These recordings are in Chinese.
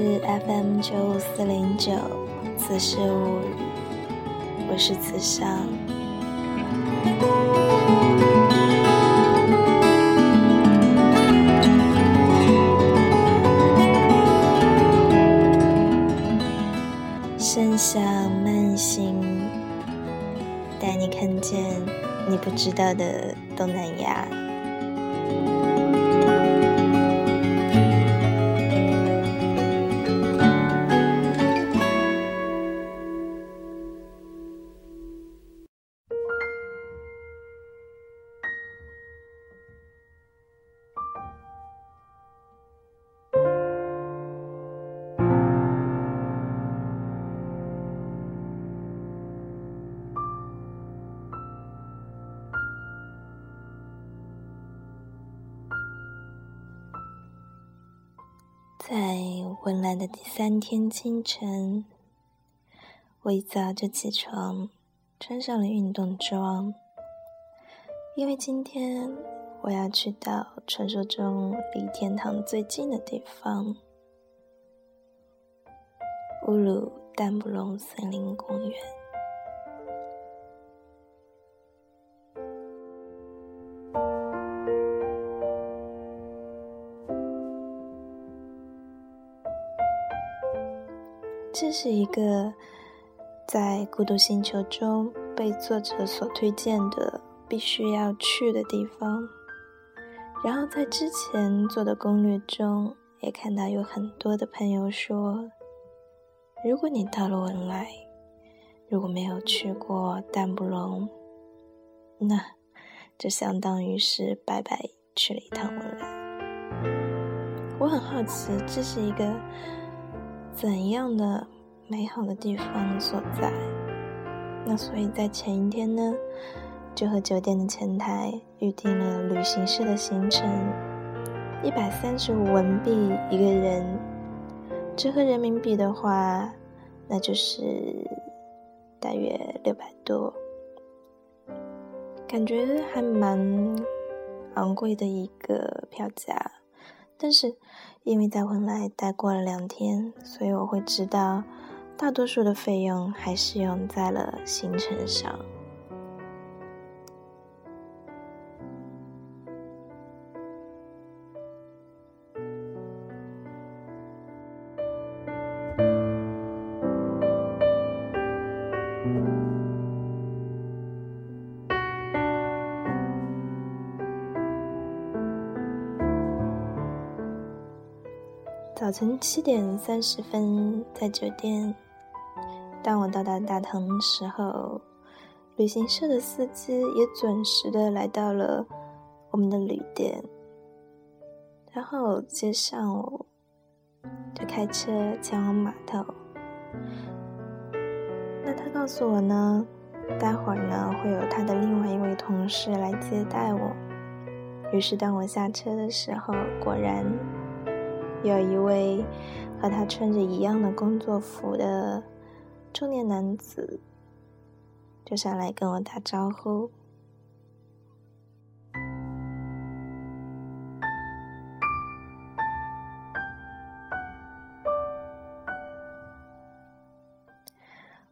是 FM 九五四零九，此事无语，我是慈尚。深想慢行，带你看见你不知道的东南亚。在文莱的第三天清晨，我一早就起床，穿上了运动装，因为今天我要去到传说中离天堂最近的地方——乌鲁丹布隆森林公园。这是一个在孤独星球中被作者所推荐的必须要去的地方。然后在之前做的攻略中，也看到有很多的朋友说，如果你到了文莱，如果没有去过淡布隆，那就相当于是白白去了一趟文莱。我很好奇，这是一个。怎样的美好的地方所在？那所以在前一天呢，就和酒店的前台预定了旅行社的行程，一百三十五文币一个人，折合人民币的话，那就是大约六百多，感觉还蛮昂贵的一个票价，但是。因为在文莱待过了两天，所以我会知道，大多数的费用还是用在了行程上。早晨七点三十分，在酒店。当我到达大堂的时候，旅行社的司机也准时的来到了我们的旅店，然后接上我，就开车前往码头。那他告诉我呢，待会儿呢会有他的另外一位同事来接待我。于是当我下车的时候，果然。有一位和他穿着一样的工作服的中年男子，就上来跟我打招呼。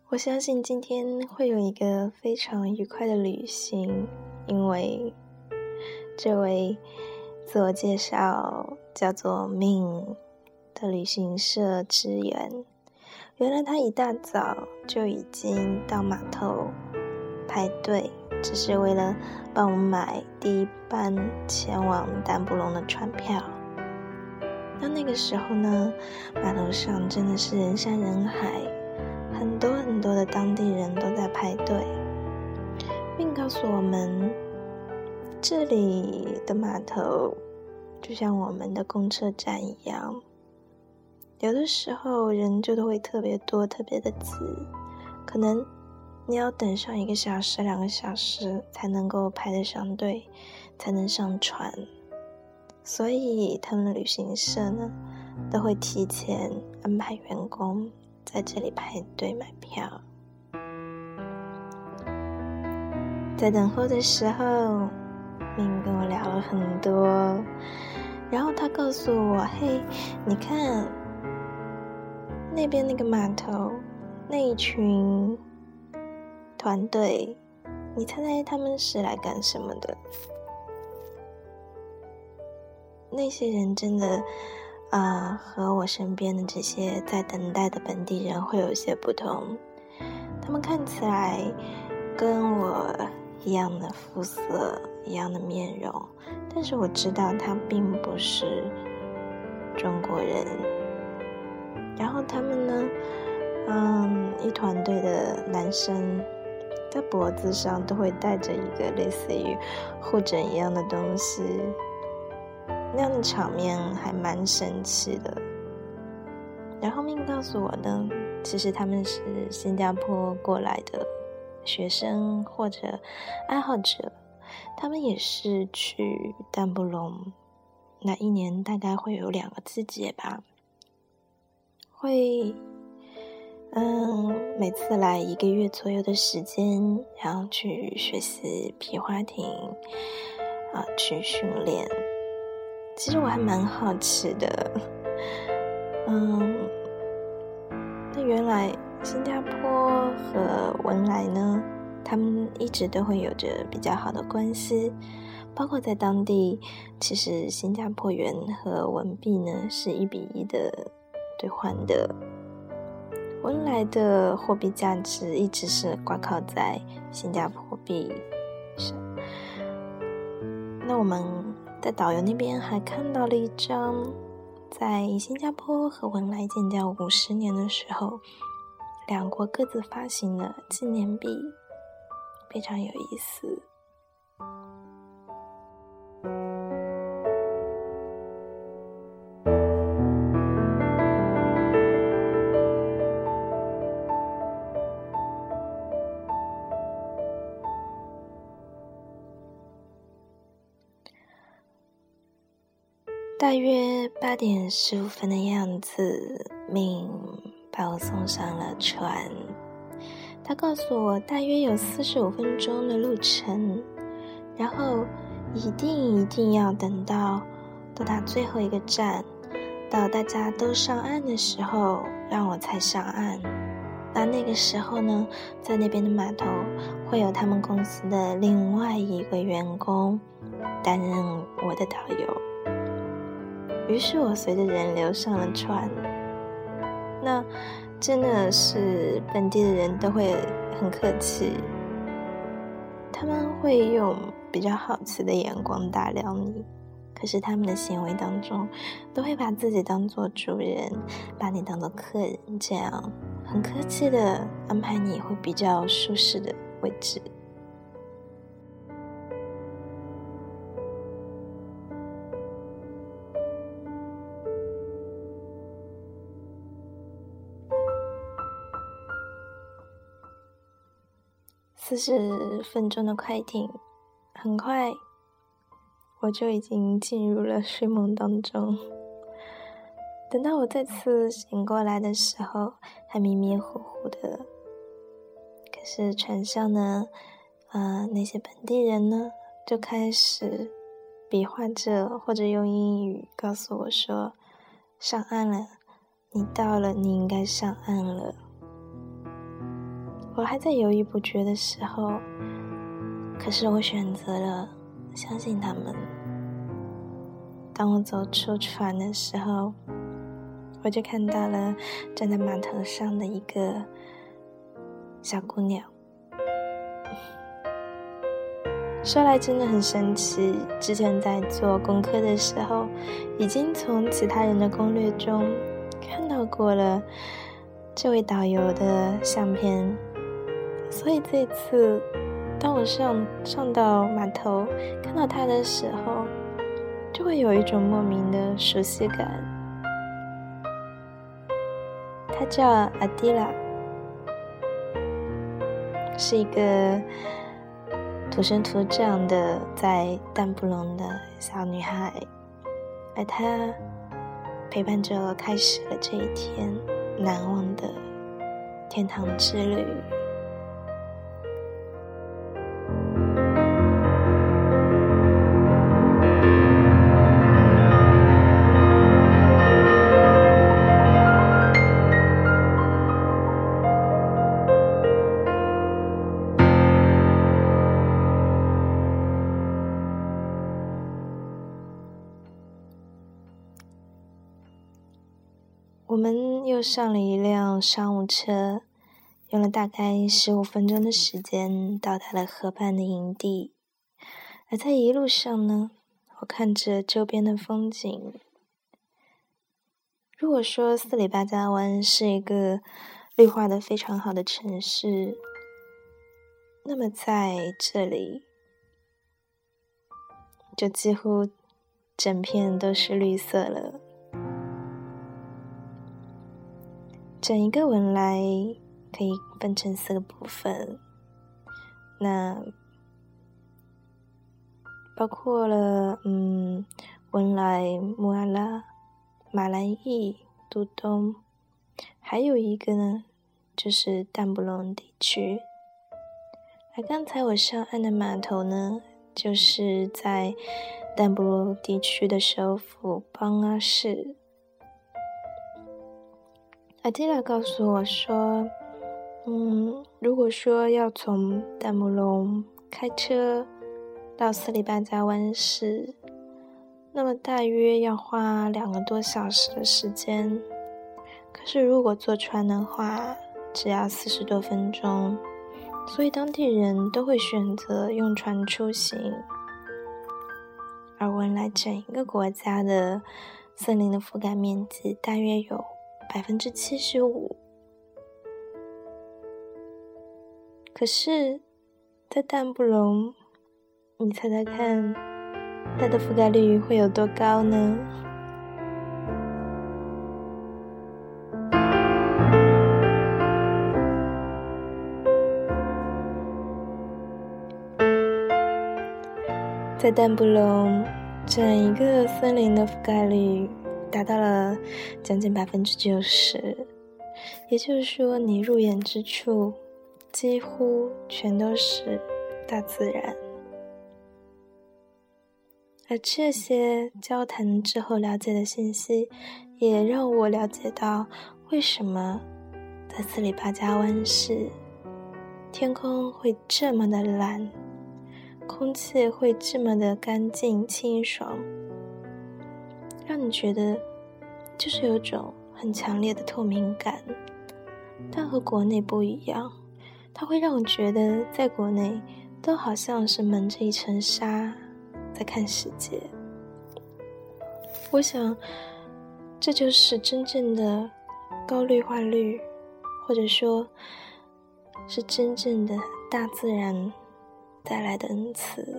我相信今天会有一个非常愉快的旅行，因为这位。自我介绍叫做 Min 的旅行社职员，原来他一大早就已经到码头排队，只是为了帮我买第一班前往丹布隆的船票。那那个时候呢，码头上真的是人山人海，很多很多的当地人都在排队，并告诉我们。这里的码头就像我们的公车站一样，有的时候人就都会特别多、特别的挤，可能你要等上一个小时、两个小时才能够排得上队，才能上船。所以他们的旅行社呢，都会提前安排员工在这里排队买票。在等候的时候。明明跟我聊了很多。然后他告诉我：“嘿，你看那边那个码头，那一群团队，你猜猜他们是来干什么的？那些人真的，啊，和我身边的这些在等待的本地人会有些不同。他们看起来跟我。”一样的肤色，一样的面容，但是我知道他并不是中国人。然后他们呢，嗯，一团队的男生在脖子上都会带着一个类似于护枕一样的东西，那样的场面还蛮神奇的。然后命告诉我呢，其实他们是新加坡过来的。学生或者爱好者，他们也是去丹布隆，那一年大概会有两个季节吧，会，嗯，每次来一个月左右的时间，然后去学习皮划艇，啊，去训练。其实我还蛮好奇的，嗯，那原来。新加坡和文莱呢，他们一直都会有着比较好的关系，包括在当地，其实新加坡元和文币呢是一比一的兑换的。文莱的货币价值一直是挂靠在新加坡币上。那我们在导游那边还看到了一张，在新加坡和文莱建交五十年的时候。两国各自发行的纪念币，非常有意思。大约八点十五分的样子，命。把我送上了船，他告诉我大约有四十五分钟的路程，然后一定一定要等到到达最后一个站，到大家都上岸的时候，让我才上岸。那那个时候呢，在那边的码头会有他们公司的另外一个员工担任我的导游。于是我随着人流上了船。那真的是本地的人都会很客气，他们会用比较好奇的眼光打量你，可是他们的行为当中都会把自己当做主人，把你当做客人，这样很客气的安排你会比较舒适的位置。四十分钟的快艇，很快我就已经进入了睡梦当中。等到我再次醒过来的时候，还迷迷糊糊的。可是船上呢，啊，那些本地人呢，就开始比划着，或者用英语告诉我说：“上岸了，你到了，你应该上岸了。”我还在犹豫不决的时候，可是我选择了相信他们。当我走出船的时候，我就看到了站在码头上的一个小姑娘。说来真的很神奇，之前在做功课的时候，已经从其他人的攻略中看到过了这位导游的相片。所以这次，当我上上到码头看到他的时候，就会有一种莫名的熟悉感。他叫阿迪拉，是一个土生土长的在丹布隆的小女孩，而她陪伴着我开始了这一天难忘的天堂之旅。我们又上了一辆商务车，用了大概十五分钟的时间到达了河畔的营地。而在一路上呢，我看着周边的风景。如果说斯里巴加湾是一个绿化的非常好的城市，那么在这里就几乎整片都是绿色了。整一个文莱可以分成四个部分，那包括了嗯，文莱、穆阿拉、马兰义、都东，还有一个呢，就是淡布隆地区。而刚才我上岸的码头呢，就是在淡布隆地区的首府邦阿市。阿蒂拉告诉我说：“嗯，如果说要从淡布隆开车到斯里巴加湾市，那么大约要花两个多小时的时间。可是如果坐船的话，只要四十多分钟。所以当地人都会选择用船出行。而文莱整一个国家的森林的覆盖面积大约有。”百分之七十五，可是，在淡布隆，你猜猜看，它的覆盖率会有多高呢？在淡布隆，整一个森林的覆盖率。达到了将近百分之九十，也就是说，你入眼之处几乎全都是大自然。而这些交谈之后了解的信息，也让我了解到为什么在斯里巴加湾市，天空会这么的蓝，空气会这么的干净清爽。让你觉得就是有种很强烈的透明感，但和国内不一样，它会让我觉得在国内都好像是蒙着一层纱在看世界。我想，这就是真正的高绿化率，或者说，是真正的大自然带来的恩赐。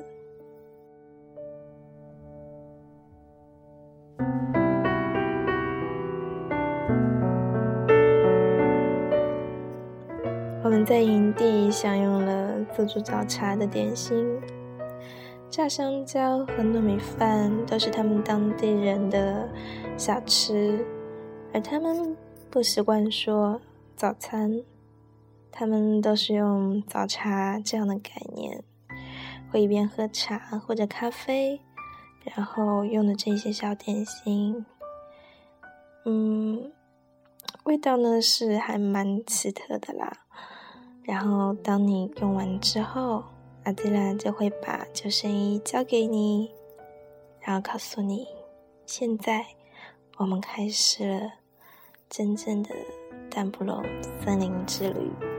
们在营地享用了自助早茶的点心，炸香蕉和糯米饭都是他们当地人的小吃，而他们不习惯说早餐，他们都是用早茶这样的概念，会一边喝茶或者咖啡，然后用的这些小点心，嗯，味道呢是还蛮奇特的啦。然后，当你用完之后，阿迪拉就会把救生衣交给你，然后告诉你，现在我们开始了真正的淡布隆森林之旅。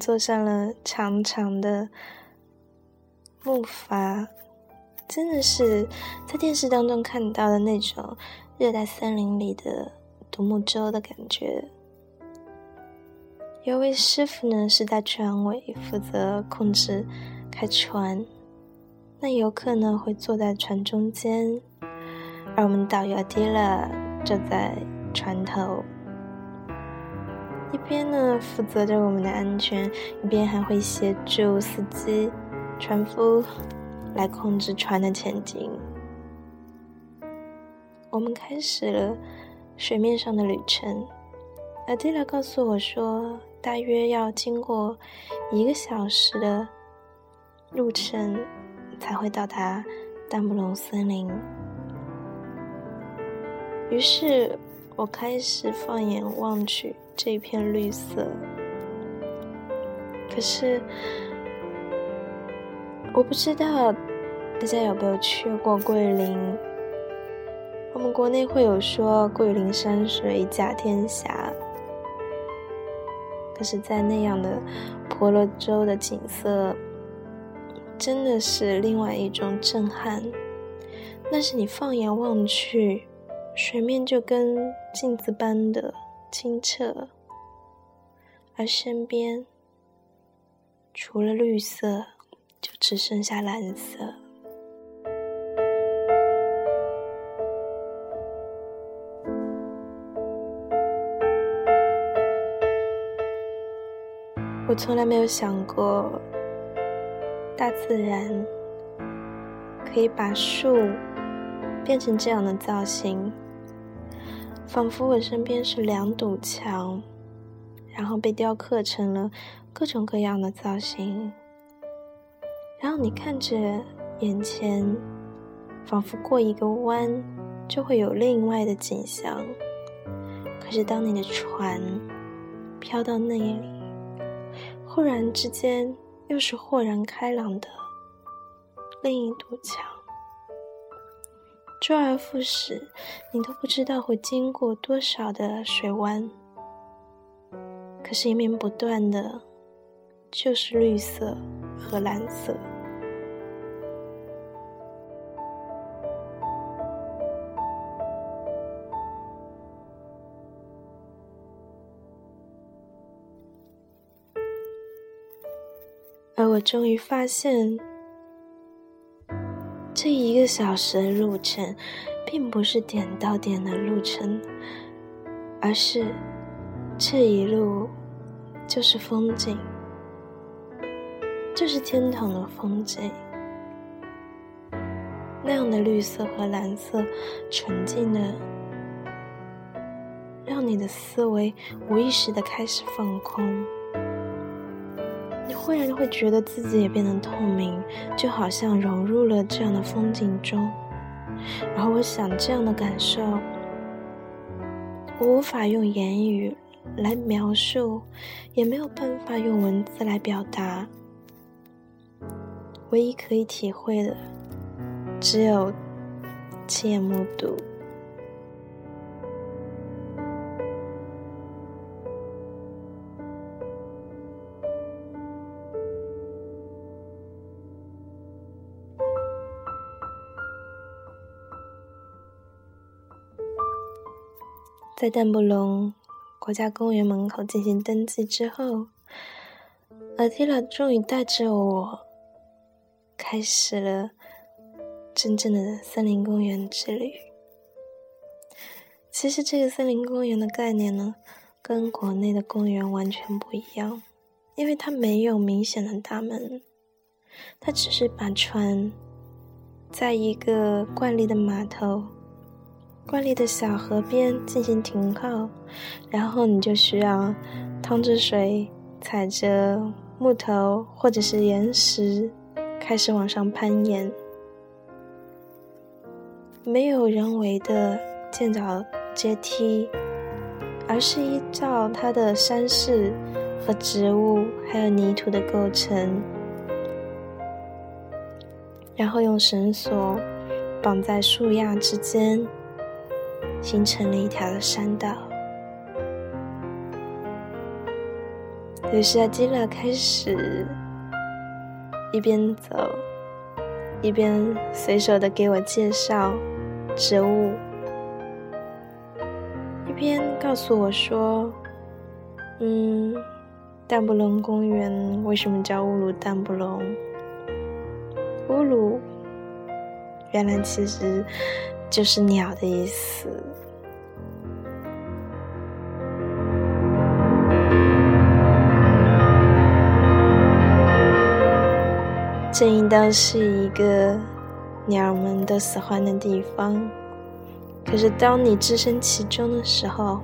坐上了长长的木筏，真的是在电视当中看到的那种热带森林里的独木舟的感觉。有位师傅呢是在船尾负责控制开船，那游客呢会坐在船中间，而我们导游迪拉就在船头。一边呢负责着我们的安全，一边还会协助司机、船夫来控制船的前进。我们开始了水面上的旅程。阿迪拉告诉我说，大约要经过一个小时的路程才会到达丹布隆森林。于是我开始放眼望去这片绿色。可是我不知道大家有没有去过桂林。我们国内会有说“桂林山水甲天下”，可是，在那样的婆罗洲的景色，真的是另外一种震撼。那是你放眼望去，水面就跟镜子般的清澈，而身边除了绿色，就只剩下蓝色。我从来没有想过，大自然可以把树变成这样的造型，仿佛我身边是两堵墙，然后被雕刻成了各种各样的造型。然后你看着眼前，仿佛过一个弯就会有另外的景象。可是当你的船飘到那里，忽然之间，又是豁然开朗的另一堵墙。周而复始，你都不知道会经过多少的水湾，可是，一面不断的，就是绿色和蓝色。而我终于发现，这一个小时的路程，并不是点到点的路程，而是这一路就是风景，就是天堂的风景。那样的绿色和蓝色，纯净的，让你的思维无意识的开始放空。忽然会觉得自己也变得透明，就好像融入了这样的风景中。然后我想，这样的感受，我无法用言语来描述，也没有办法用文字来表达。唯一可以体会的，只有亲眼目睹。在丹布隆国家公园门口进行登记之后，阿提拉终于带着我开始了真正的森林公园之旅。其实，这个森林公园的概念呢，跟国内的公园完全不一样，因为它没有明显的大门，它只是把船在一个惯例的码头。惯例的小河边进行停靠，然后你就需要趟着水，踩着木头或者是岩石，开始往上攀岩。没有人为的建造阶梯，而是依照它的山势和植物还有泥土的构成，然后用绳索绑在树桠之间。形成了一条山道。于是阿基拉开始一边走，一边随手的给我介绍植物，一边告诉我说：“嗯，淡布隆公园为什么叫乌鲁淡布隆？乌鲁，原来其实……”就是鸟的意思。这应当是一个鸟们都喜欢的地方，可是当你置身其中的时候，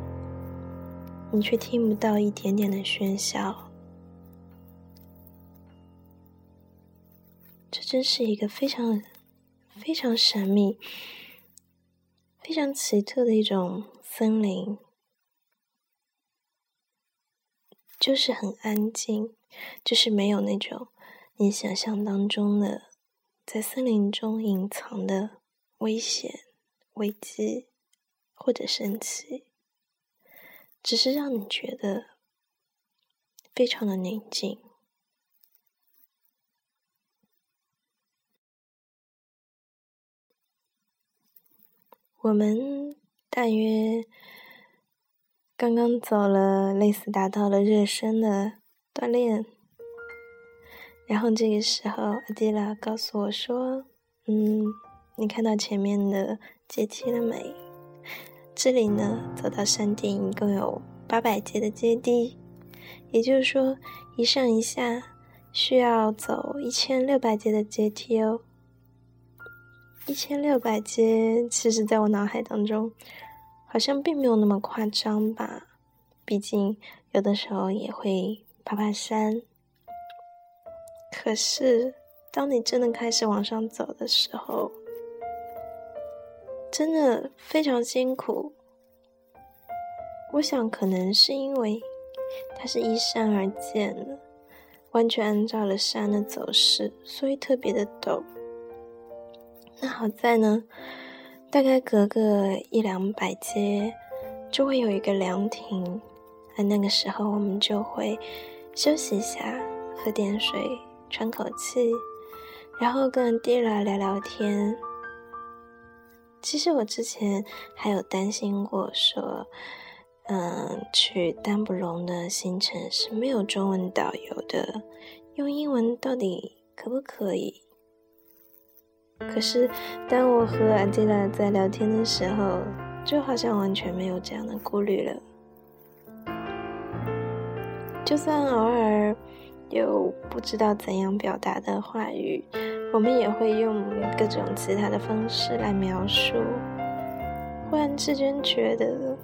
你却听不到一点点的喧嚣。这真是一个非常。非常神秘、非常奇特的一种森林，就是很安静，就是没有那种你想象当中的在森林中隐藏的危险、危机或者神奇，只是让你觉得非常的宁静。我们大约刚刚走了，类似达到了热身的锻炼，然后这个时候，阿迪拉告诉我说：“嗯，你看到前面的阶梯了没？这里呢，走到山顶一共有八百阶的阶梯，也就是说，一上一下需要走一千六百阶的阶梯哦。”一千六百阶，其实在我脑海当中，好像并没有那么夸张吧。毕竟有的时候也会爬爬山。可是，当你真的开始往上走的时候，真的非常辛苦。我想，可能是因为它是依山而建的，完全按照了山的走势，所以特别的陡。那好在呢，大概隔个一两百阶，就会有一个凉亭，而那个时候我们就会休息一下，喝点水，喘口气，然后跟迪拉聊聊天。其实我之前还有担心过，说，嗯，去丹布隆的行程是没有中文导游的，用英文到底可不可以？可是，当我和安吉拉在聊天的时候，就好像完全没有这样的顾虑了。就算偶尔有不知道怎样表达的话语，我们也会用各种其他的方式来描述。忽然之间觉得，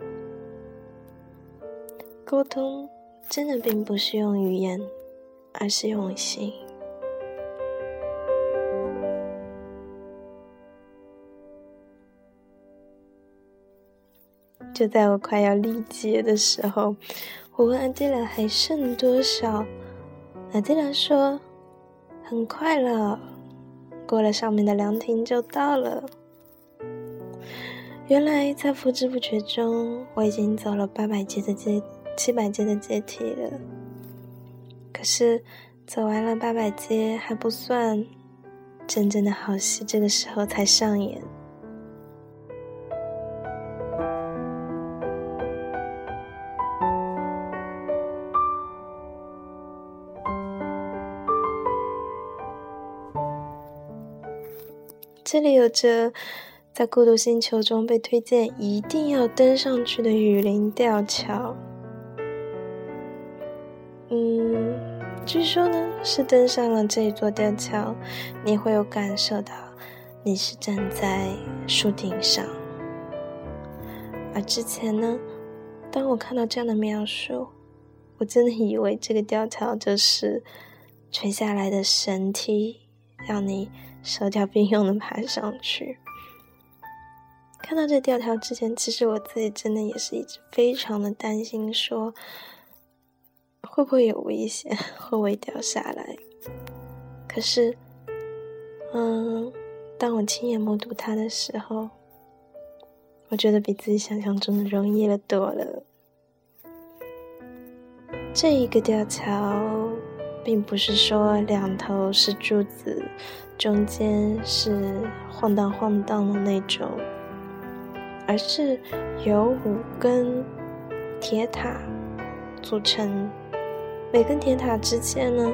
沟通真的并不是用语言，而是用心。就在我快要力竭的时候，我问安迪拉还剩多少？安迪拉说：“很快了，过了上面的凉亭就到了。”原来在不知不觉中，我已经走了八百阶的阶、七百阶的阶梯了。可是走完了八百阶还不算，真正的好戏这个时候才上演。这里有着在孤独星球中被推荐一定要登上去的雨林吊桥。嗯，据说呢是登上了这座吊桥，你会有感受到你是站在树顶上。而之前呢，当我看到这样的描述，我真的以为这个吊桥就是垂下来的神梯，让你。手脚并用的爬上去。看到这吊桥之前，其实我自己真的也是一直非常的担心，说会不会有危险，会不会掉下来。可是，嗯，当我亲眼目睹它的时候，我觉得比自己想象中的容易了多了。这一个吊桥。并不是说两头是柱子，中间是晃荡晃荡的那种，而是由五根铁塔组成，每根铁塔之间呢，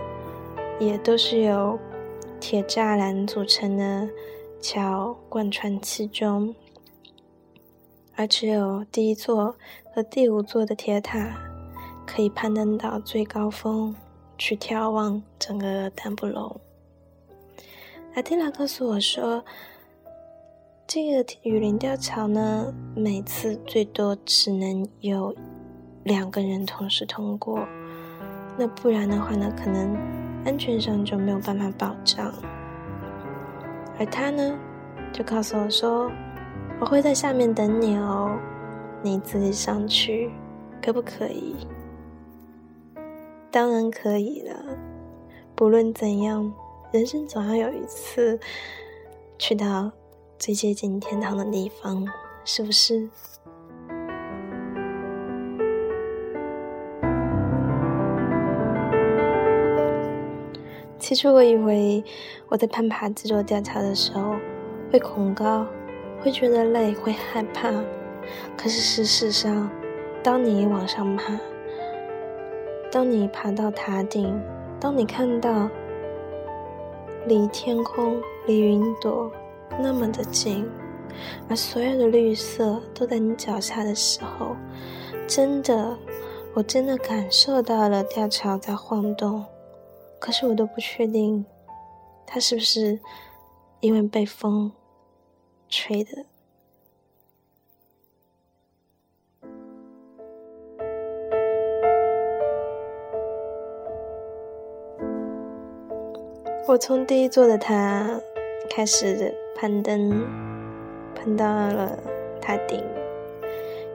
也都是由铁栅栏组成的桥贯穿其中，而只有第一座和第五座的铁塔可以攀登到最高峰。去眺望整个丹布隆。阿蒂拉告诉我说，这个雨林吊桥呢，每次最多只能有两个人同时通过，那不然的话呢，可能安全上就没有办法保障。而他呢，就告诉我说：“我会在下面等你哦，你自己上去，可不可以？”当然可以了。不论怎样，人生总要有一次去到最接近天堂的地方，是不是？起初我以为我在攀爬这座吊桥的时候会恐高，会觉得累，会害怕。可是事实上，当你往上爬，当你爬到塔顶，当你看到离天空、离云朵那么的近，而所有的绿色都在你脚下的时候，真的，我真的感受到了吊桥在晃动。可是我都不确定，它是不是因为被风吹的。我从第一座的塔开始攀登，攀到了塔顶，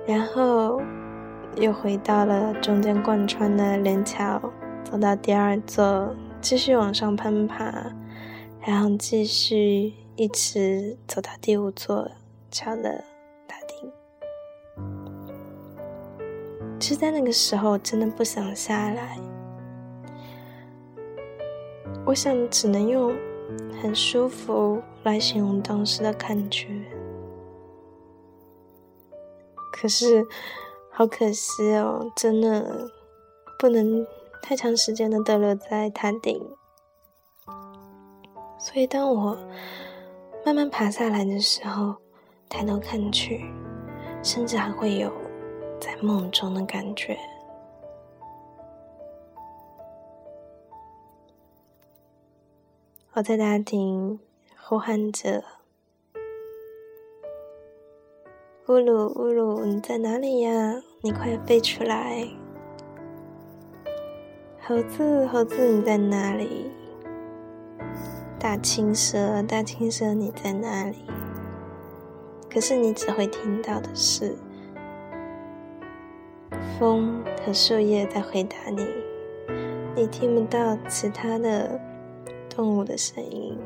然后又回到了中间贯穿的连桥。走到第二座，继续往上攀爬，然后继续一直走到第五座桥的塔顶。其实，在那个时候，真的不想下来。我想，只能用很舒服来形容当时的感觉。可是，好可惜哦，真的不能。太长时间的逗留在塔顶，所以当我慢慢爬下来的时候，抬头看去，甚至还会有在梦中的感觉。我在塔顶呼喊着：“乌鲁乌鲁，你在哪里呀？你快飞出来！”猴子，猴子，你在哪里？大青蛇，大青蛇，你在哪里？可是你只会听到的是风和树叶在回答你，你听不到其他的动物的声音。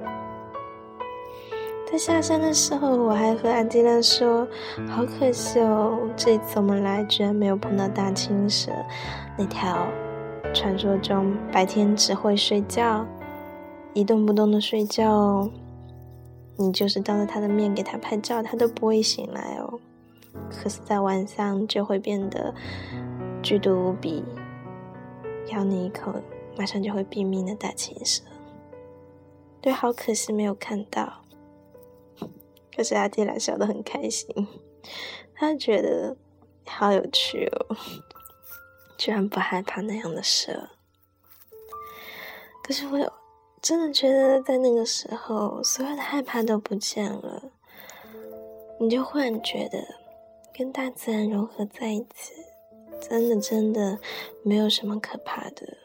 在下山的时候，我还和安吉拉说：“好可惜哦，这次我们来居然没有碰到大青蛇，那条。”传说中，白天只会睡觉，一动不动的睡觉哦。你就是当着他的面给他拍照，他都不会醒来哦。可是，在晚上就会变得剧毒无比，咬你一口，马上就会毙命的大青蛇。对，好可惜没有看到。可是阿迪拉笑得很开心，他觉得好有趣哦。居然不害怕那样的蛇，可是我真的觉得在那个时候，所有的害怕都不见了，你就忽然觉得跟大自然融合在一起，真的真的没有什么可怕的。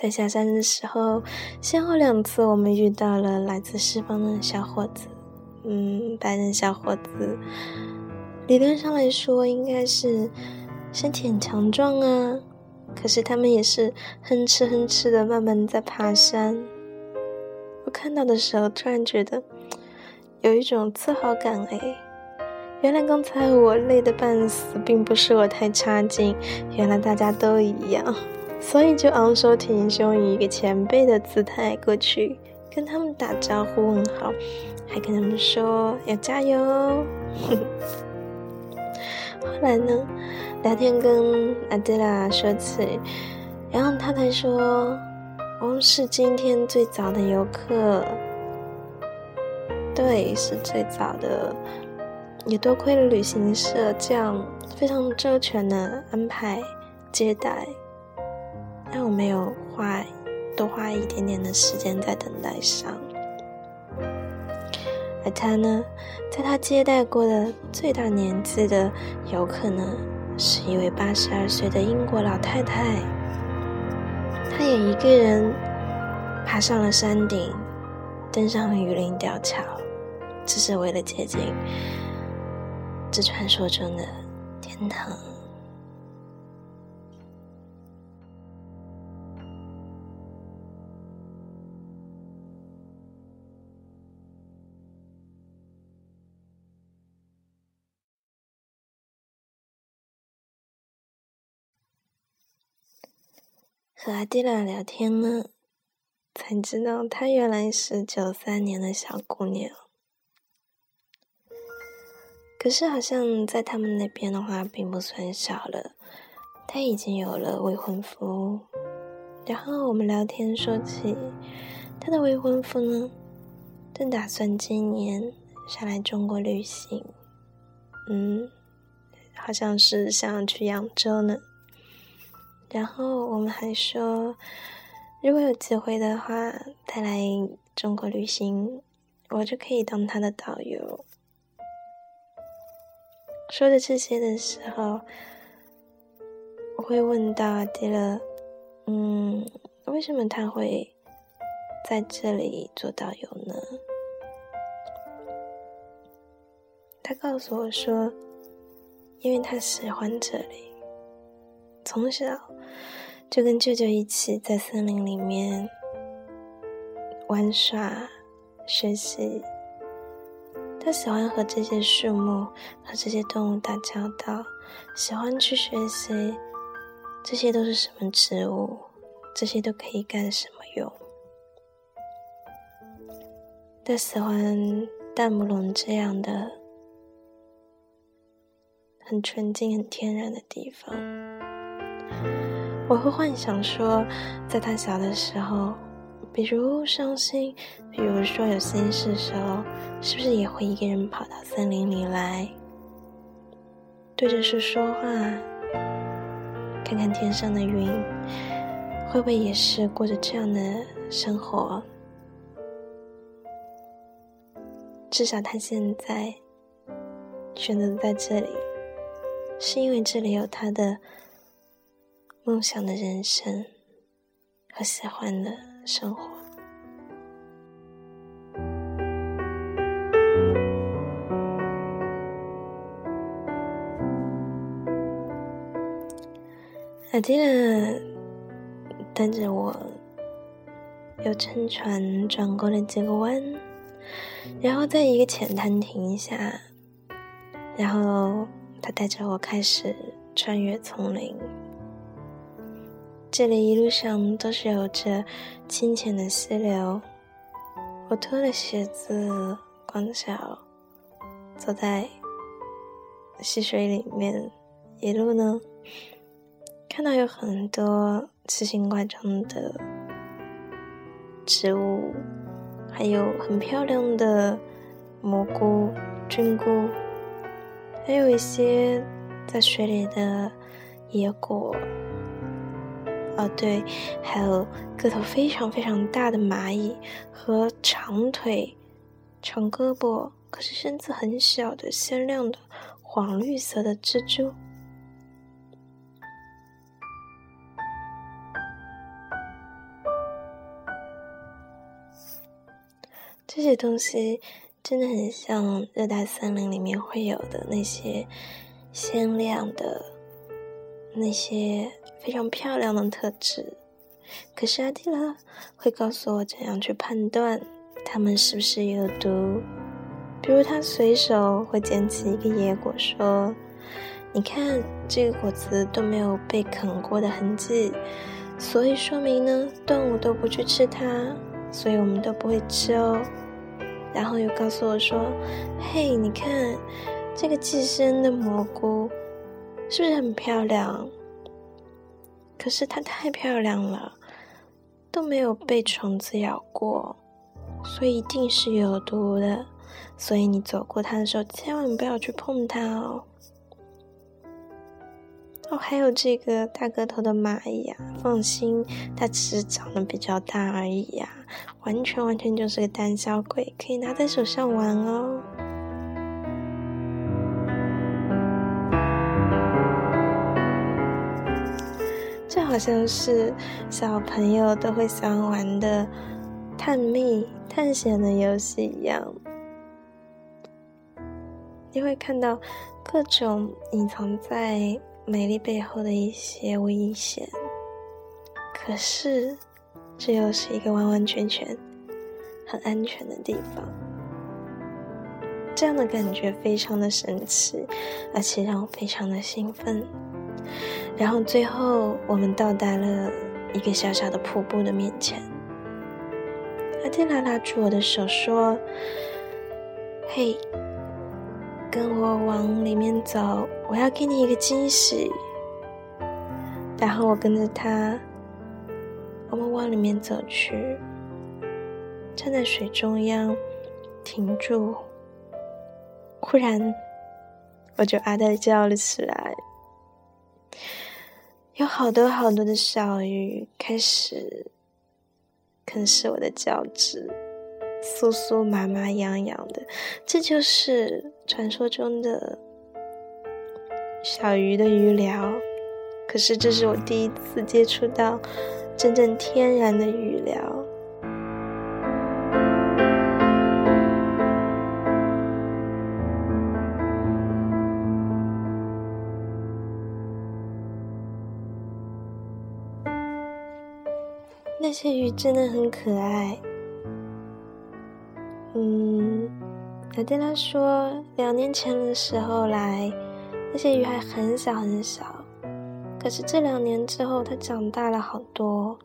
在下山的时候，先后两次我们遇到了来自四方的小伙子，嗯，白人小伙子。理论上来说，应该是身体很强壮啊，可是他们也是哼哧哼哧的慢慢在爬山。我看到的时候，突然觉得有一种自豪感哎，原来刚才我累得半死，并不是我太差劲，原来大家都一样。所以就昂首挺胸，以一个前辈的姿态过去，跟他们打招呼问好，还跟他们说要加油。后来呢，聊天跟阿德拉说起，然后他才说，我们是今天最早的游客，对，是最早的，也多亏了旅行社这样非常周全的安排接待。但我没有花多花一点点的时间在等待上，而他呢，在他接待过的最大年纪的游客呢，是一位八十二岁的英国老太太，她也一个人爬上了山顶，登上了雨林吊桥，只是为了接近这传说中的天堂。和阿蒂拉聊天呢，才知道她原来是九三年的小姑娘。可是好像在他们那边的话，并不算小了。她已经有了未婚夫。然后我们聊天说起，她的未婚夫呢，正打算今年下来中国旅行。嗯，好像是想要去扬州呢。然后我们还说，如果有机会的话，他来中国旅行，我就可以当他的导游。说着这些的时候，我会问到阿迪勒，嗯，为什么他会在这里做导游呢？他告诉我说，因为他喜欢这里。从小就跟舅舅一起在森林里面玩耍、学习。他喜欢和这些树木、和这些动物打交道，喜欢去学习这些都是什么植物，这些都可以干什么用。他喜欢大木龙这样的很纯净、很天然的地方。我会幻想说，在他小的时候，比如伤心，比如说有心事的时候，是不是也会一个人跑到森林里来，对着树说话，看看天上的云，会不会也是过着这样的生活？至少他现在选择在这里，是因为这里有他的。梦想的人生和喜欢的生活。阿蒂勒带着我，又乘船转过了几个弯，然后在一个浅滩停下，然后他带着我开始穿越丛林。这里一路上都是有着清浅的溪流，我脱了鞋子，光脚走在溪水里面，一路呢看到有很多奇形怪状的植物，还有很漂亮的蘑菇、菌菇，还有一些在水里的野果。哦，对，还有个头非常非常大的蚂蚁和长腿、长胳膊，可是身子很小的鲜亮的黄绿色的蜘蛛。这些东西真的很像热带森林里面会有的那些鲜亮的那些。非常漂亮的特质，可是阿蒂拉会告诉我怎样去判断它们是不是有毒。比如，他随手会捡起一个野果，说：“你看，这个果子都没有被啃过的痕迹，所以说明呢，动物都不去吃它，所以我们都不会吃哦。”然后又告诉我说：“嘿，你看这个寄生的蘑菇，是不是很漂亮？”可是它太漂亮了，都没有被虫子咬过，所以一定是有毒的。所以你走过它的时候，千万不要去碰它哦。哦，还有这个大个头的蚂蚁啊，放心，它只是长得比较大而已呀，完全完全就是个胆小鬼，可以拿在手上玩哦。好像是小朋友都会喜欢玩的探秘、探险的游戏一样。你会看到各种隐藏在美丽背后的一些危险，可是这又是一个完完全全很安全的地方。这样的感觉非常的神奇，而且让我非常的兴奋。然后最后，我们到达了一个小小的瀑布的面前。阿蒂拉拉住我的手说：“嘿。”跟我往里面走，我要给你一个惊喜。然后我跟着他，我们往里面走去，站在水中央，停住。忽然，我就啊的叫了起来，有好多好多的小鱼开始啃食我的脚趾。酥酥麻麻痒痒的，这就是传说中的小鱼的鱼疗。可是这是我第一次接触到真正天然的鱼疗。那些鱼真的很可爱。嗯，阿黛拉说，两年前的时候来，那些鱼还很小很小。可是这两年之后，它长大了好多。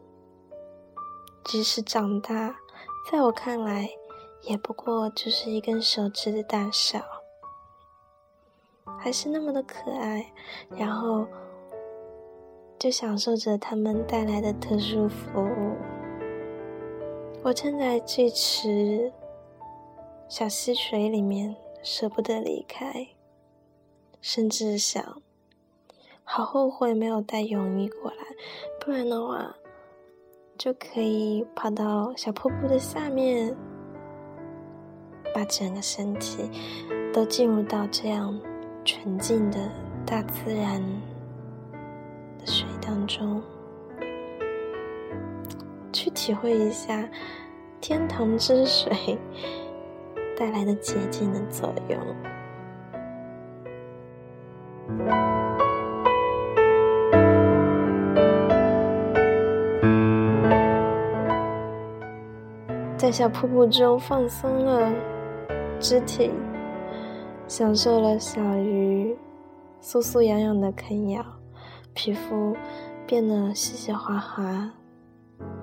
即使长大，在我看来，也不过就是一根手指的大小，还是那么的可爱。然后，就享受着他们带来的特殊服务。我正在锯齿。小溪水里面舍不得离开，甚至想，好后悔没有带泳衣过来，不然的话，就可以跑到小瀑布的下面，把整个身体都进入到这样纯净的大自然当中，去体会一下天堂之水。带来的洁净的作用，在小瀑布中放松了肢体，享受了小鱼酥酥痒痒的啃咬，皮肤变得细细滑滑，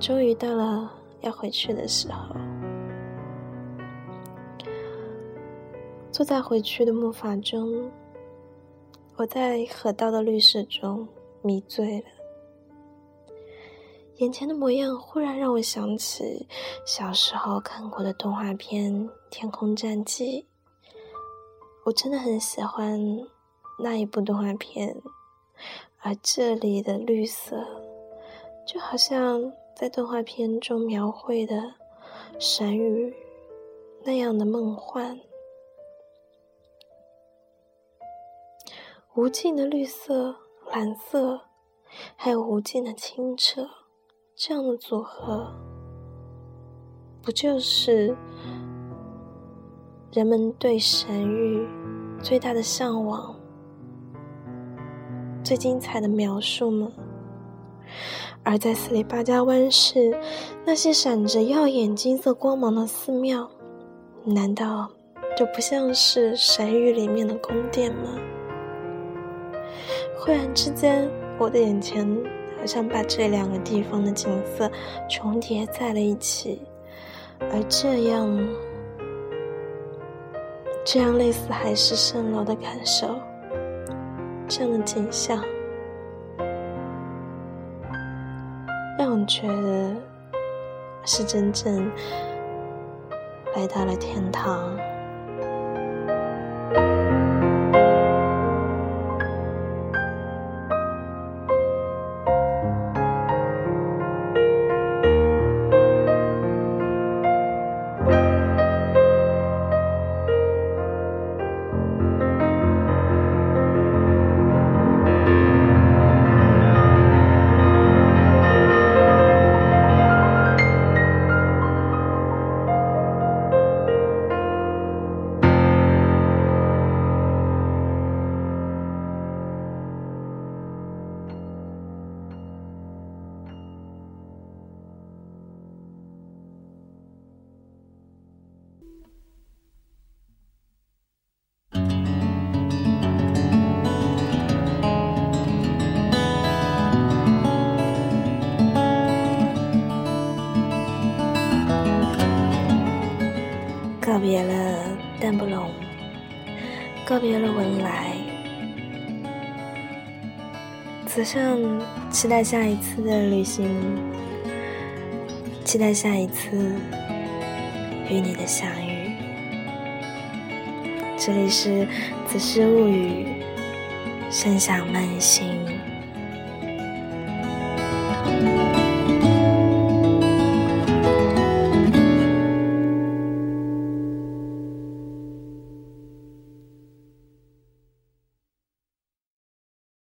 终于到了要回去的时候。坐在回去的木筏中，我在河道的绿色中迷醉了。眼前的模样忽然让我想起小时候看过的动画片《天空战记》，我真的很喜欢那一部动画片。而这里的绿色，就好像在动画片中描绘的神域那样的梦幻。无尽的绿色、蓝色，还有无尽的清澈，这样的组合，不就是人们对神域最大的向往、最精彩的描述吗？而在斯里巴加湾市，那些闪着耀眼金色光芒的寺庙，难道就不像是神域里面的宫殿吗？忽然之间，我的眼前好像把这两个地方的景色重叠在了一起，而这样，这样类似海市蜃楼的感受，这样的景象，让我觉得是真正来到了天堂。此生期待下一次的旅行，期待下一次与你的相遇。这里是《子时物语》，声响慢行。